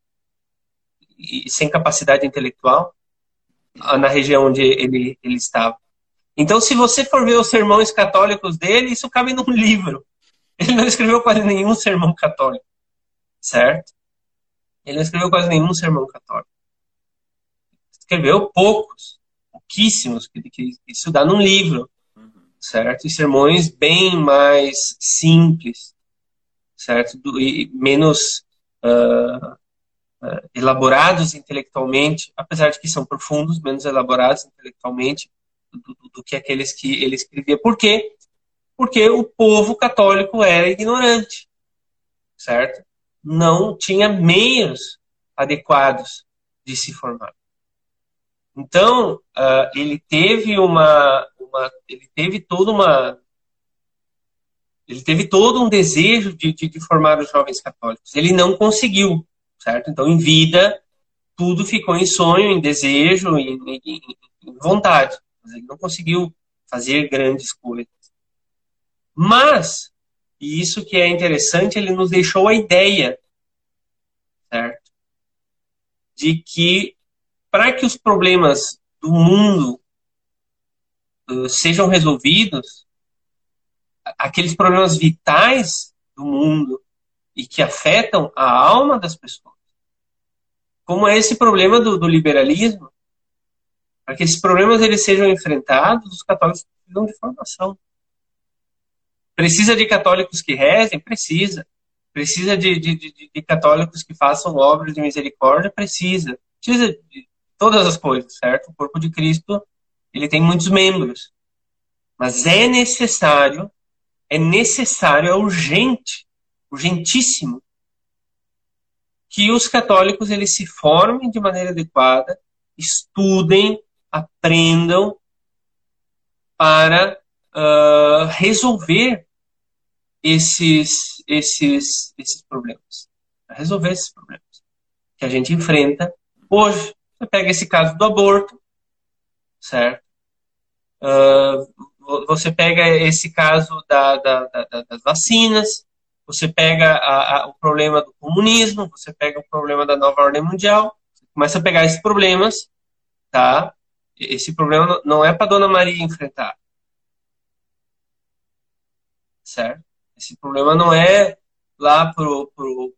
e sem capacidade intelectual na região onde ele, ele estava. Então, se você for ver os sermões católicos dele, isso cabe num livro. Ele não escreveu quase nenhum sermão católico, certo? Ele não escreveu quase nenhum sermão católico. Escreveu poucos, pouquíssimos, que, que isso dá num livro, certo? E sermões bem mais simples, certo? E menos uh, elaborados intelectualmente, apesar de que são profundos, menos elaborados intelectualmente do, do, do que aqueles que ele escrevia. Por quê? Porque o povo católico era ignorante, certo? Não tinha meios adequados de se formar. Então, uh, ele teve uma, uma, ele teve toda uma, ele teve todo um desejo de, de, de, formar os jovens católicos. Ele não conseguiu certo? Então, em vida, tudo ficou em sonho, em desejo, em, em, em vontade. Ele não conseguiu fazer grandes coisas. Mas, e isso que é interessante, ele nos deixou a ideia, certo? De que para que os problemas do mundo uh, sejam resolvidos, aqueles problemas vitais do mundo e que afetam a alma das pessoas, como é esse problema do, do liberalismo, para que esses problemas eles sejam enfrentados, os católicos precisam de formação. Precisa de católicos que rezem? Precisa. Precisa de, de, de, de católicos que façam obras de misericórdia? Precisa. Precisa de todas as coisas, certo? O corpo de Cristo ele tem muitos membros. Mas é necessário, é necessário, é urgente, urgentíssimo, que os católicos eles se formem de maneira adequada, estudem, aprendam para uh, resolver esses, esses, esses problemas. Resolver esses problemas que a gente enfrenta hoje. Você pega esse caso do aborto, certo? Uh, você pega esse caso da, da, da, das vacinas, você pega a, a, o problema do comunismo, você pega o problema da nova ordem mundial, começa a pegar esses problemas, tá? Esse problema não é para Dona Maria enfrentar. certo? Esse problema não é lá pro, pro,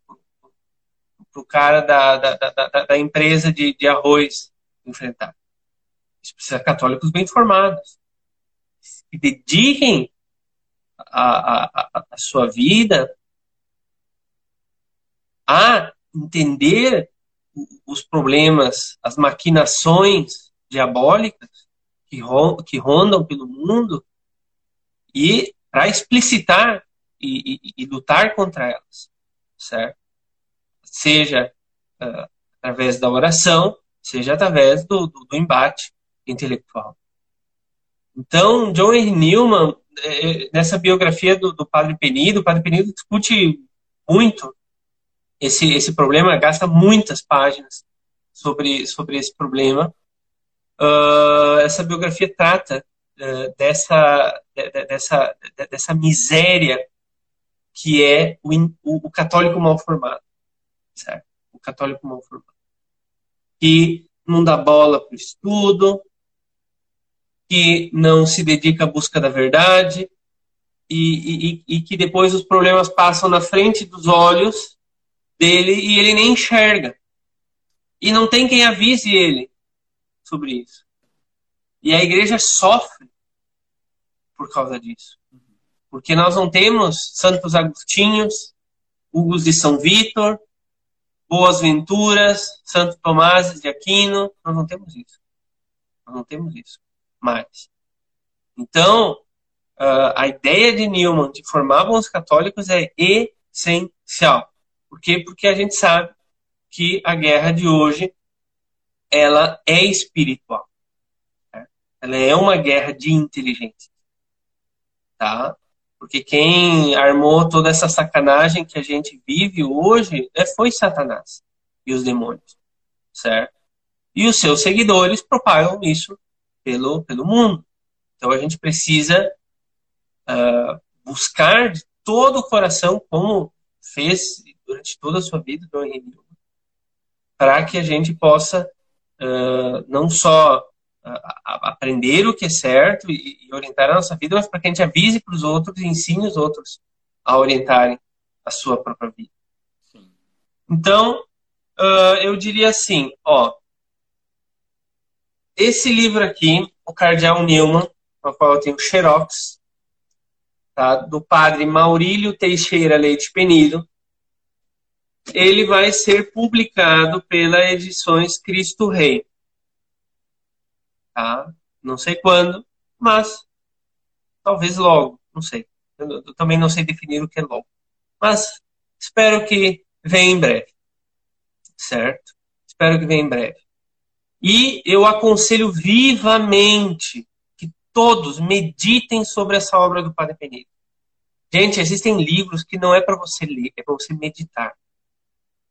pro, cara da, da, da, da empresa de, de arroz enfrentar. Isso precisa de católicos bem formados. Que dediquem a, a, a sua vida a entender os problemas, as maquinações diabólicas que, que rondam pelo mundo e para explicitar e, e, e, lutar contra elas, certo? Seja uh, através da oração, seja através do, do, do embate intelectual. Então, John Henry Newman, é, nessa biografia do, do Padre Penido, o Padre Penido discute muito esse, esse problema, gasta muitas páginas sobre, sobre esse problema. Uh, essa biografia trata uh, dessa, de, dessa, de, dessa miséria que é o, o, o, católico mal formado, certo? O católico mal formado. Que não dá bola para o estudo, que não se dedica à busca da verdade e, e, e que depois os problemas passam na frente dos olhos dele e ele nem enxerga. E não tem quem avise ele sobre isso. E a igreja sofre por causa disso. Porque nós não temos Santos Agostinhos, Hugos de São Vítor, Boas Venturas, Santo Tomás de Aquino. Nós não temos isso. Nós não temos isso mais. Então, uh, a ideia de Newman de formar bons católicos é essencial. Por quê? Porque a gente sabe que a guerra de hoje ela é espiritual. Né? Ela é uma guerra de inteligência. Tá? Porque quem armou toda essa sacanagem que a gente vive hoje é, foi Satanás e os demônios. Certo? E os seus seguidores propagam isso pelo, pelo mundo. Então a gente precisa uh, buscar de todo o coração, como fez durante toda a sua vida, Dom Henrique, para que a gente possa uh, não só aprender o que é certo e, e, orientar a nossa vida, mas para que a gente avise para os outros e ensine os outros a orientarem a sua própria vida. Sim. Então, uh, eu diria assim, ó, esse livro aqui, o Cardeal Newman, no qual eu tenho xerox, tá, do padre Maurílio Teixeira Leite Penido, ele vai ser publicado pela Edições Cristo Rei. Tá? Não sei quando, mas talvez logo, não sei. Eu, eu também não sei definir o que é logo. Mas espero que venha em breve. Certo? Espero que venha em breve. E eu aconselho vivamente que todos meditem sobre essa obra do Padre Penedo. Gente, existem livros que não é para você ler, é para você meditar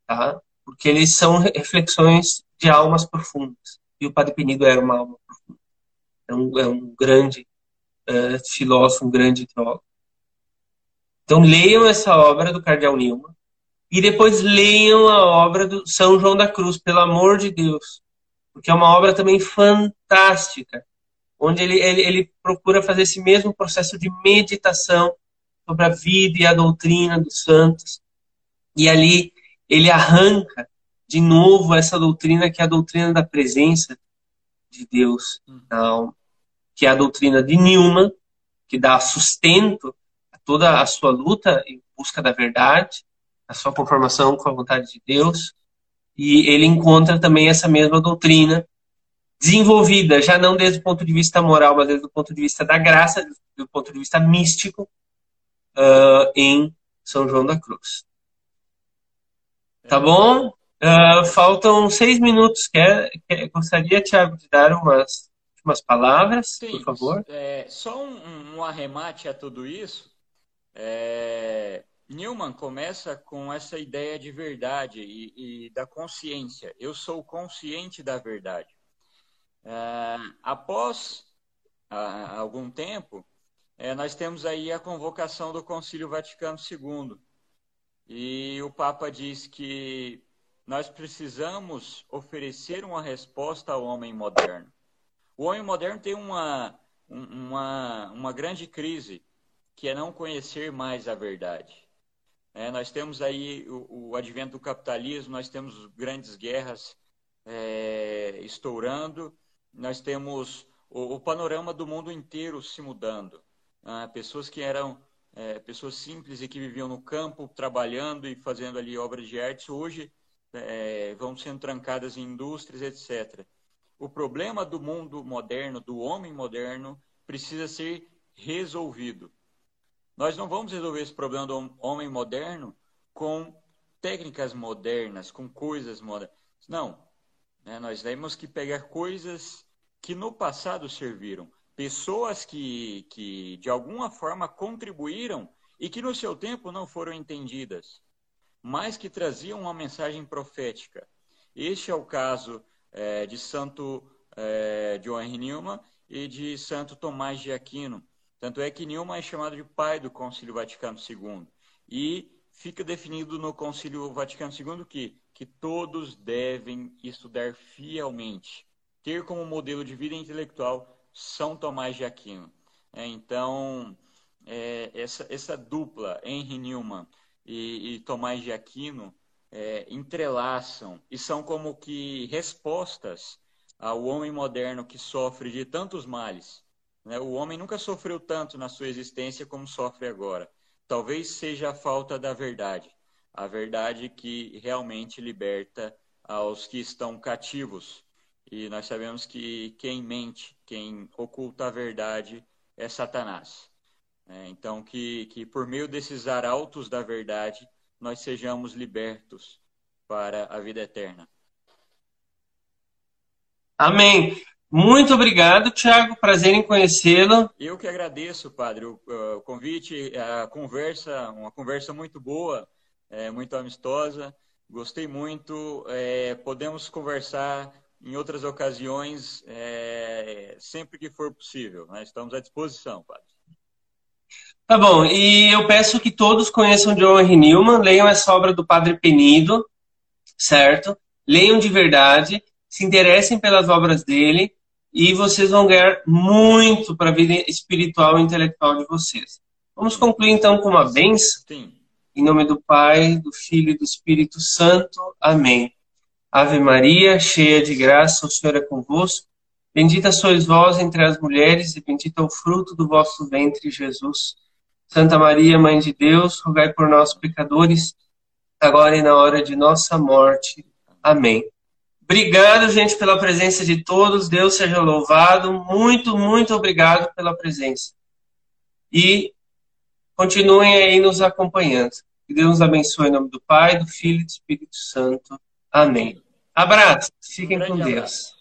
tá? porque eles são reflexões de almas profundas. E o Padre Penido era uma alma profunda. É um, é um grande uh, filósofo, um grande teólogo. Então leiam essa obra do Cardeal Nilma e depois leiam a obra do São João da Cruz, pelo amor de Deus, porque é uma obra também fantástica, onde ele, ele, ele procura fazer esse mesmo processo de meditação sobre a vida e a doutrina dos santos. E ali ele arranca de novo essa doutrina que é a doutrina da presença de Deus na alma, que é a doutrina de Newman, que dá sustento a toda a sua luta em busca da verdade, a sua conformação com a vontade de Deus, e ele encontra também essa mesma doutrina desenvolvida, já não desde o ponto de vista moral, mas desde o ponto de vista da graça, do ponto de vista místico, uh, em São João da Cruz. Tá bom? Uh, faltam seis minutos. Quer, quer, gostaria, Tiago, de dar umas, umas palavras, Sim, por favor? É, só um, um, arremate a tudo isso. É, Newman começa com essa ideia de verdade e, e da consciência. Eu sou consciente da verdade. É, após algum tempo, é, nós temos aí a convocação do Concílio Vaticano II e o Papa diz que nós precisamos oferecer uma resposta ao homem moderno. O homem moderno tem uma, uma, uma grande crise, que é não conhecer mais a verdade. É, nós temos aí o, o, advento do capitalismo, nós temos grandes guerras é, estourando, nós temos o, o, panorama do mundo inteiro se mudando. Ah, pessoas que eram é, pessoas simples e que viviam no campo, trabalhando e fazendo ali obras de arte, hoje é, vão sendo trancadas em indústrias, etc. O problema do mundo moderno, do homem moderno, precisa ser resolvido. Nós não vamos resolver esse problema do homem moderno com técnicas modernas, com coisas modernas. Não. Né? Nós temos que pegar coisas que no passado serviram, pessoas que, que de alguma forma contribuíram e que no seu tempo não foram entendidas, mas que traziam uma mensagem profética. Este é o caso é, de Santo é, John Henry Newman e de Santo Tomás de Aquino. Tanto é que Newman é chamado de pai do Concílio Vaticano II. E fica definido no Concílio Vaticano II que, que todos devem estudar fielmente, ter como modelo de vida intelectual São Tomás de Aquino. É, então, é, essa, essa dupla, Henry Newman e, e Tomás de Aquino, é, entrelaçam e são como que respostas ao homem moderno que sofre de tantos males né? O homem nunca sofreu tanto na sua existência como sofre agora. Talvez seja a falta da verdade, a verdade que realmente liberta aos que estão cativos. E nós sabemos que quem mente, quem oculta a verdade é Satanás. É, então, que, que por meio desses arautos da verdade, nós sejamos libertos para a vida eterna. Amém. Muito obrigado, Tiago. Prazer em conhecê-lo. Eu que agradeço, padre, o, o, convite, a conversa, uma conversa muito boa, é, muito amistosa. Gostei muito. É, podemos conversar em outras ocasiões, é, sempre que for possível. Né? Estamos à disposição, padre. Tá bom. E eu peço que todos conheçam John Henry Newman, leiam essa obra do Padre Penido, certo? Leiam de verdade, se interessem pelas obras dele e vocês vão ganhar muito para a vida espiritual e intelectual de vocês. Vamos concluir então com uma benção. Sim. Em nome do Pai, do Filho e do Espírito Santo. Amém. Ave Maria, cheia de graça, o Senhor é convosco. Bendita sois vós entre as mulheres e bendito é o fruto do vosso ventre, Jesus. Santa Maria, Mãe de Deus, rogai por nós, pecadores, agora e na hora de nossa morte. Amém. Obrigado, gente, pela presença de todos. Deus seja louvado. Muito, muito obrigado pela presença. E continuem aí nos acompanhando. Que Deus nos abençoe em nome do Pai, do Filho e do Espírito Santo. Amém. Abraço. Fiquem com Deus.